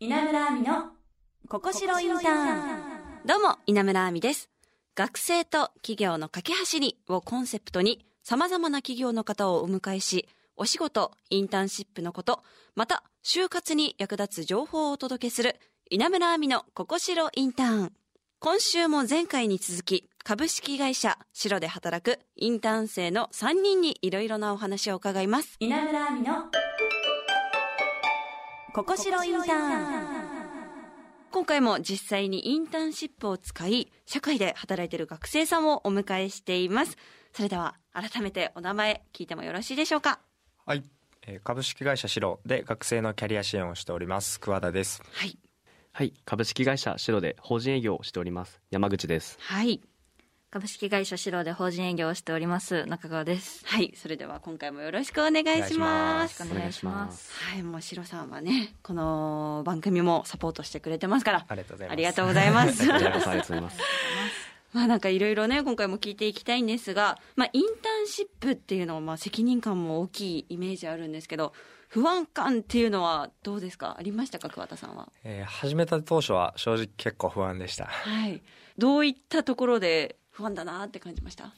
稲村亜美のここしろインターンどうも、稲村亜美です。学生と企業の架け橋にをコンセプトに様々な企業の方をお迎えし、お仕事、インターンシップのこと、また、就活に役立つ情報をお届けする稲村亜美のここしろインターン。今週も前回に続き、株式会社白で働くインターン生の3人にいろいろなお話を伺います。稲村亜美のここしろインターン。今回も実際にインターンシップを使い社会で働いている学生さんをお迎えしています。それでは改めてお名前聞いてもよろしいでしょうか？はい、えー株式会社シロで学生のキャリア支援をしております桑田です。はい。はい、株式会社シロで法人営業をしております山口です。はい株式会社シロで法人営業をしております中川です。はいそれでは今回もよろしくお願いしますお願いします。はいもうシロさんはねこの番組もサポートしてくれてますからありがとうございます。ありがとうございますこちらこそありがとうございます。まあなんかいろいろね今回も聞いていきたいんですが、まあ、インターンシップっていうのはまあ責任感も大きいイメージあるんですけど不安感っていうのはどうですか？ありましたか桑田さんは？えー始めた当初は正直結構不安でした。はいどういったところで不安だなって感じました？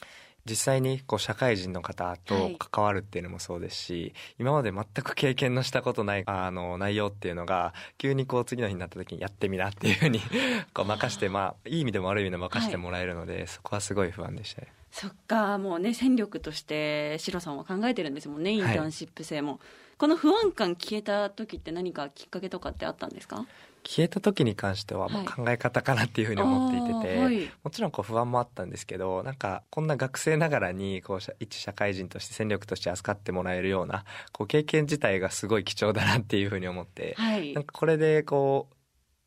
実際にこう社会人の方はとい。関わるっていうのもそうですし、今まで全く経験のしたことないあの内容っていうのが急にこう次の日になった時にやってみなっていうふうに こう任してまあいい意味でも悪い意味でも任してもらえるので、そこはすごい不安でしたね。そっかもうね戦力としてシロさんは考えてるんですもんねインターンシップ生も、この不安感消えた時って何かきっかけとかってあったんですか？消えた時に関してはまあはい考え方かなっていうふうに思っていてて、はい。もちろんこう不安もあったんですけどなんかこんな学生ながらにこう社一社会人として戦力として扱ってもらえるようなこう経験自体がすごい貴重だなっていうふうに思って、はい。なんかこれでこう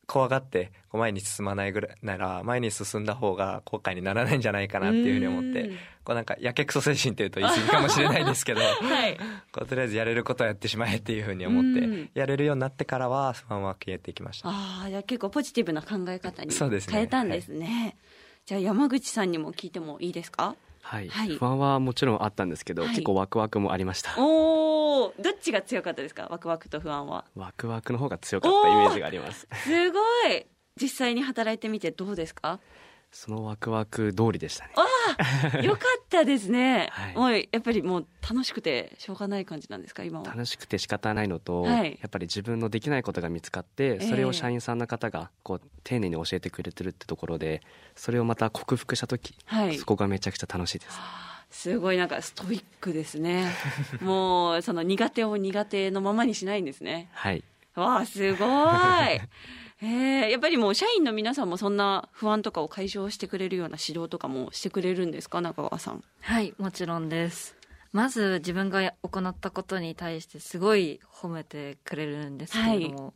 怖がってこう前に進まないぐらいなら前に進んだ方が後悔にならないんじゃないかなっていうふうに思ってうん。こうなんかやけくそ精神っていうと言い過ぎかもしれないですけど はい。こうとりあえずやれることはやってしまえっていうふうに思ってうん。やれるようになってからは不安は消えてきました。ああじゃあ結構ポジティブな考え方にそうですね。変えたんですね。じゃあ山口さんにも聞いてもいいですか？はい、はい。不安はもちろんあったんですけど、はい。結構ワクワクもありました。おおどっちが強かったですか？ワクワクと不安は。ワクワクの方が強かったイメージがあります。すごい。実際に働いてみてどうですか？そのワクワク通りでしたね。よかったですね、はい。もうやっぱりもう楽しくてしょうがない感じなんですか？今は。楽しくて仕方ないのと、はい。やっぱり自分のできないことが見つかってそれを社員さんの方がこう丁寧に教えてくれてるってところでそれをまた克服した時、はい。そこがめちゃくちゃ楽しいです。すごいなんかストイックですね。もうその苦手を苦手のままにしないんですね。はい。わあすごい。えー、やっぱりもう社員の皆さんもそんな不安とかを解消してくれるような指導とかもしてくれるんですか？中川さん。はい、もちろんです。まず自分が行ったことに対してすごい褒めてくれるんですけれども、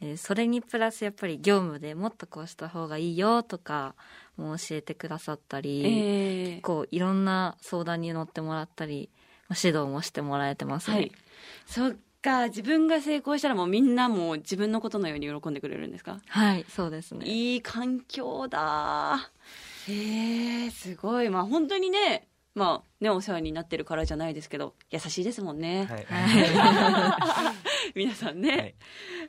えーそれにプラスやっぱり業務でもっとこうした方がいいよとかも教えてくださったり、え結構いろんな相談に乗ってもらったり、まあ指導もしてもらえてます。ね。はい。そっか自分が成功したらもうみんなもう自分のことのように喜んでくれるんですか？はい、そうですね。いい環境だ。えー、すごい。まあ本当にねまあねお世話になってるからじゃないですけど優しいですもんね、はい。皆さんね、はい。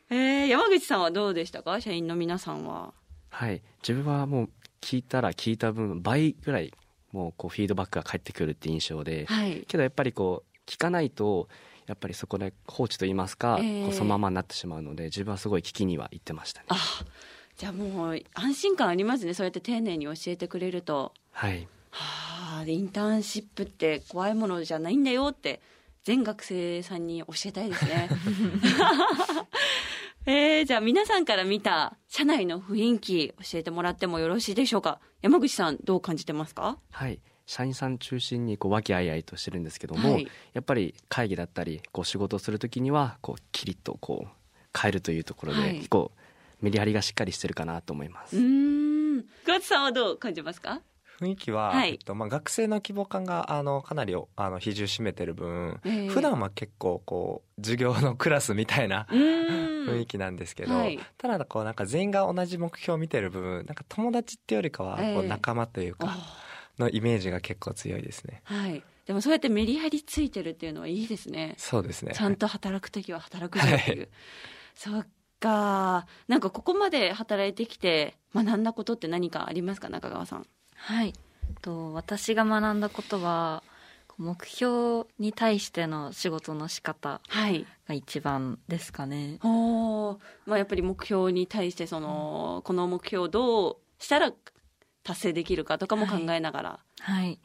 えー山口さんはどうでしたか？社員の皆さんは。はい、自分はもう聞いたら聞いた分倍ぐらいもうこうフィードバックが返ってくるって印象で、はい。けどやっぱりこう聞かないとやっぱりそこで放置と言いますか、えーこうそのままになってしまうので自分はすごい聞きには行ってましたね。あじゃあもう安心感ありますね。そうやって丁寧に教えてくれると。はい。はあインターンシップって怖いものじゃないんだよって全学生さんに教えたいですね。えー、じゃあ皆さんから見た社内の雰囲気教えてもらってもよろしいでしょうか？山口さんどう感じてますか？はい。社員さん中心にこう和気あいあいとしてるんですけども、はい。やっぱり会議だったりこう仕事をするときにはこうキリッとこう変えるというところで、はい。結構メリハリがしっかりしてるかなと思います、うーん。桑田さんはどう感じますか？雰囲気は、はい。えっとまあ、学生の規模感があのかなりあの比重占めてる分、ええ。普段は結構こう授業のクラスみたいなうーん雰囲気なんですけど、はい。ただこうなんか全員が同じ目標を見てる部分なんか友達ってよりかはこえ。えう仲間というかのイメージが結構強いですね。はい。でもそうやってメリハリついてるっていうのはいいですね。そうですね。ちゃんと働く時は働くぞっていう、そっかなんかここまで働いてきて学んだことって何かありますか中川さん？はい。と私が学んだことは目標に対しての仕事の仕方はい。が一番ですかね。おー。まあやっぱり目標に対してその、この目標をどうしたら達成できるかとかも考えながら。はい。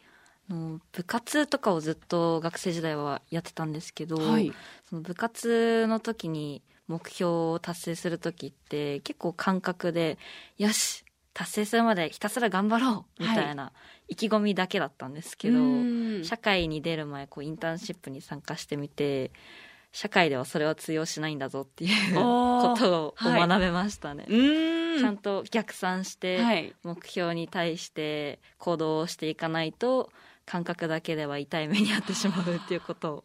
あの部活とかをずっと学生時代はやってたんですけど、はい。その部活の時に目標を達成する時って結構感覚でよし達成するまでひたすら頑張ろうみたいな意気込みだけだったんですけど、うん。社会に出る前こうインターンシップに参加してみて社会ではそれは通用しないんだぞっていうことをはい学べましたね、うん。ちゃんと逆算してはい。目標に対して行動をしていかないと感覚だけでは痛い目に遭ってしまうっていうことを、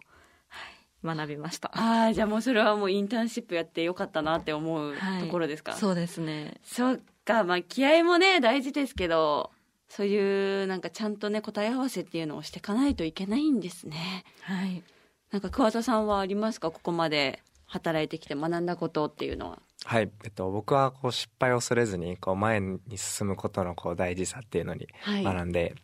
はい、学びました。ああじゃあもうそれはもうインターンシップやってよかったなって思うはいところですか、そうですね。そっかまあ気合もね大事ですけどそういうなんかちゃんとね答え合わせっていうのをしていかないといけないんですね。はい。なんか桑田さんはありますか？ここまで働いてきて学んだことっていうのは。はい、えっと、僕はこう失敗を恐れずにこう前に進むことのこう大事さっていうのにはい。学んで、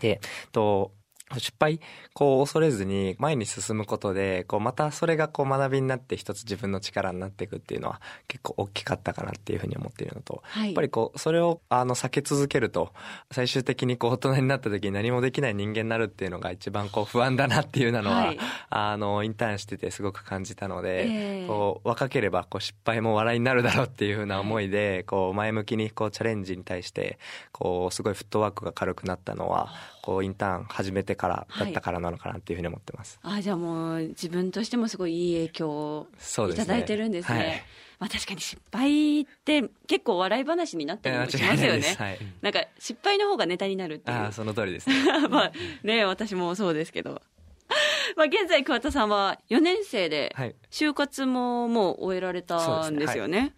で、えっと、失敗こう恐れずに前に進むことでこうまたそれがこう学びになって一つ自分の力になっていくっていうのは結構大きかったかなっていうふうに思っているのとはい。やっぱりこうそれをあの避け続けると最終的にこう大人になった時に何もできない人間になるっていうのが一番こう不安だなっていうのは、はい。あのインターンしててすごく感じたので、ええ。こう若ければこう失敗も笑いになるだろうっていうふうな思いで、こう前向きにこうチャレンジに対してこうすごいフットワークが軽くなったのはこうインターン始めてからだったからなのかなっていうふうに思ってます。あーじゃあもう自分としてもすごいいい影響をいただいてるんですね。はい。まあ確かに失敗って結構笑い話になったりもしますよね。はい、なんか失敗の方がネタになるっていう。ああその通りですね。まあね私もそうですけど。まあ現在桑田さんは4年生ではい。就活ももう終えられたんですよね。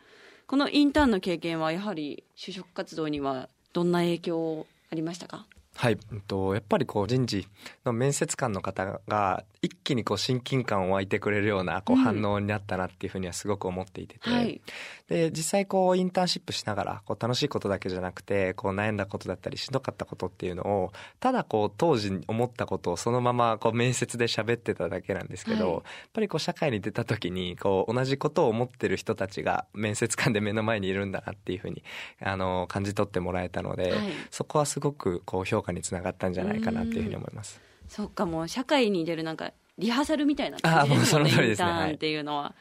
このインターンの経験はやはり就職活動にはどんな影響ありましたか？はい、うんとやっぱりこう人事の面接官の方が一気にこう親近感を湧いてくれるようなこううん。反応になったなっていうふうにはすごく思っていてて、はい。で実際こうインターンシップしながらこう楽しいことだけじゃなくてこう悩んだことだったりしんどかったことっていうのをただこう当時思ったことをそのままこう面接で喋ってただけなんですけど、はい。やっぱりこう社会に出た時にこう同じことを思ってる人たちが面接官で目の前にいるんだなっていうふうにあの感じ取ってもらえたので、はい。そこはすごくこう評価につながったんじゃないかなっていうふうに思います。そっかもう社会に出るなんかリハーサルみたいな感じ。あもうその通りイですね。ンターンっていうのは、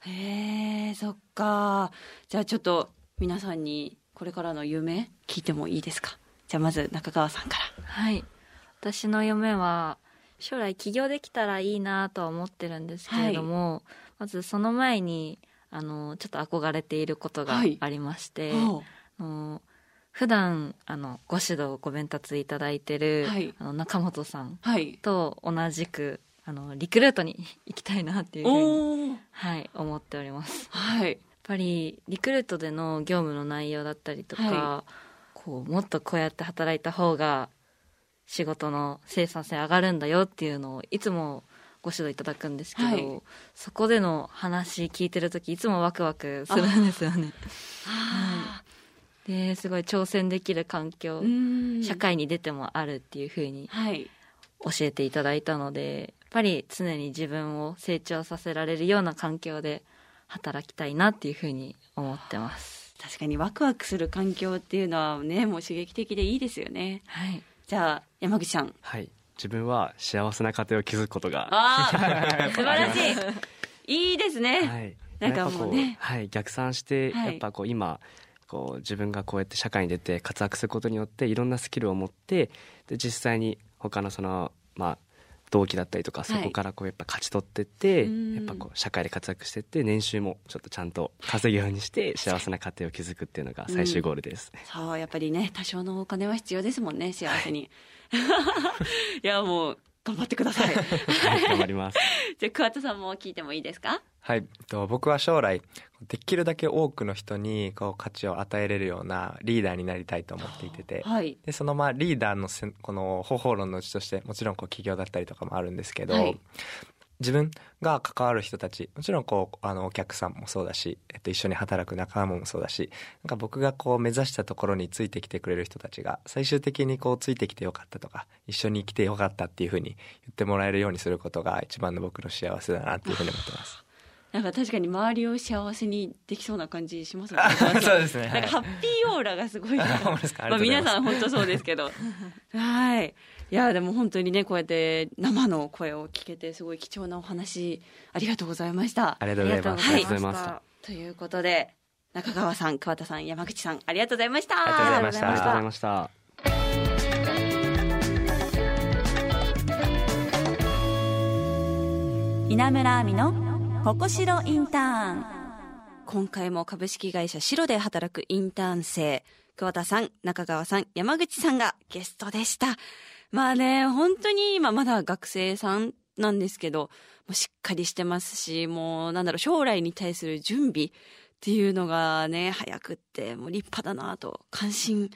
へえそっか。じゃあちょっと皆さんにこれからの夢聞いてもいいですか？じゃあまず中川さんから。はい。私の夢は将来起業できたらいいなとは思ってるんですけれども、まずその前にあのちょっと憧れていることがはい。ありまして、おう。あの普段あのご指導ご鞭達いただいてる、はい。あの中本さんはい。と同じくあのリクルートに行きたいなっていうふうに、はい、思っております。やっはいぱりリクルートでの業務の内容だったりとか、はこうもっとこうやって働いた方が仕事の生産性上がるんだよっていうのをいつもご指導いただくんですけど、はい。そこでの話聞いてる時いつもワクワクするんですよね。あですごい挑戦できる環境、社会に出てもあるっていうふうにはい。教えていただいたのでやっぱり常に自分を成長させられるような環境で働きたいなっていうふうに思ってます。確かにワクワクする環境っていうのはねもう刺激的でいいですよね。はい、じゃあ山口さん。はい。自分は幸せな家庭を築くことがああ 素晴らしい。いいですね、はい、なんかもうね。はい、逆算して、はい。やっぱこう今こう自分がこうやって社会に出て活躍することによっていろんなスキルを持ってで実際に他のそのまあ同期だったりとかい。そこからこうやっぱ勝ち取ってって、うん。やっぱこう社会で活躍してって年収もちょっとちゃんと稼ぐようにして幸せな家庭を築くっていうのが最終ゴールです、そうやっぱりね多少のお金は必要ですもんね幸せに、い、やもう頑張ってください。はい。頑張ります。じゃあ桑田さんも聞いてもいいですか？はい、と僕は将来できるだけ多くの人にこう価値を与えれるようなリーダーになりたいと思っていてて。はい。でそのまあリーダーのせんこの方法論のうちとしてもちろんこう企業だったりとかもあるんですけど、はい自分が関わる人たちもちろんこうあのお客さんもそうだし、えっと、一緒に働く仲間もそうだしなんか僕がこう目指したところについてきてくれる人たちが最終的にこうついてきてよかったとか一緒に来てよかったっていうふうに言ってもらえるようにすることが一番の僕の幸せだなっていうふうに思ってます。なんか確かに周りを幸せにできそうな感じしますね。そうですね。なんかハッピーオーラがすごい まあ皆さん本当そうですけど。はいいやでも本当にねこうやって生の声を聞けてすごい貴重なお話ありがとうございました。ありがとうございます。はい。ありがとうございましたということで中川さん桑田さん山口さんありがとうございました。ありがとうございました。ありがとうございました。稲村亜美のここしろインターン。今回も株式会社白で働くインターン生桑田さん中川さん山口さんがゲストでしたまあね本当に今まだ学生さんなんですけどもうしっかりしてますしもうなんだろう将来に対する準備っていうのがね早くってもう立派だなと感心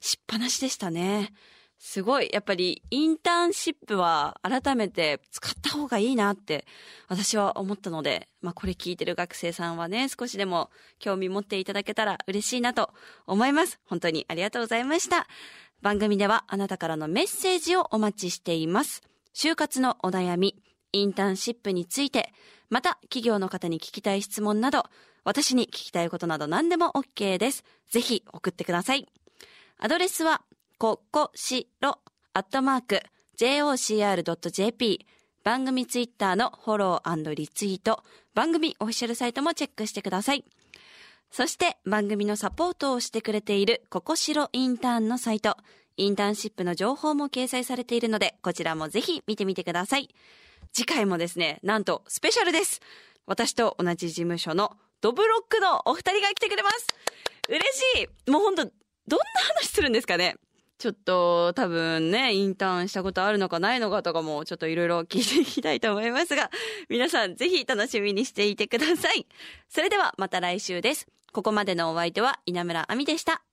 しっぱなしでしたね。すごい。やっぱりインターンシップは改めて使った方がいいなって私は思ったので、まあ、これ聞いてる学生さんはね少しでも興味持っていただけたら嬉しいなと思います。本当にありがとうございました。番組ではあなたからのメッセージをお待ちしています。就活のお悩みインターンシップについてまた企業の方に聞きたい質問など私に聞きたいことなど何でも OK です。ぜひ送ってください。アドレスはここしろ。アットマーク jocr.jp 番組ツイッターのフォローリツイート。番組オフィシャルサイトもチェックしてください。そして番組のサポートをしてくれているここしろインターンのサイト。インターンシップの情報も掲載されているのでこちらもぜひ見てみてください。次回もですねなんとスペシャルです。私と同じ事務所のドブロックのお二人が来てくれます。嬉しい。もう本当どんな話するんですかね。ちょっと多分ね、インターンしたことあるのかないのかとかもちょっといろいろ聞いていきたいと思いますが、皆さんぜひ楽しみにしていてください。それではまた来週です。ここまでのお相手は稲村亜美でした。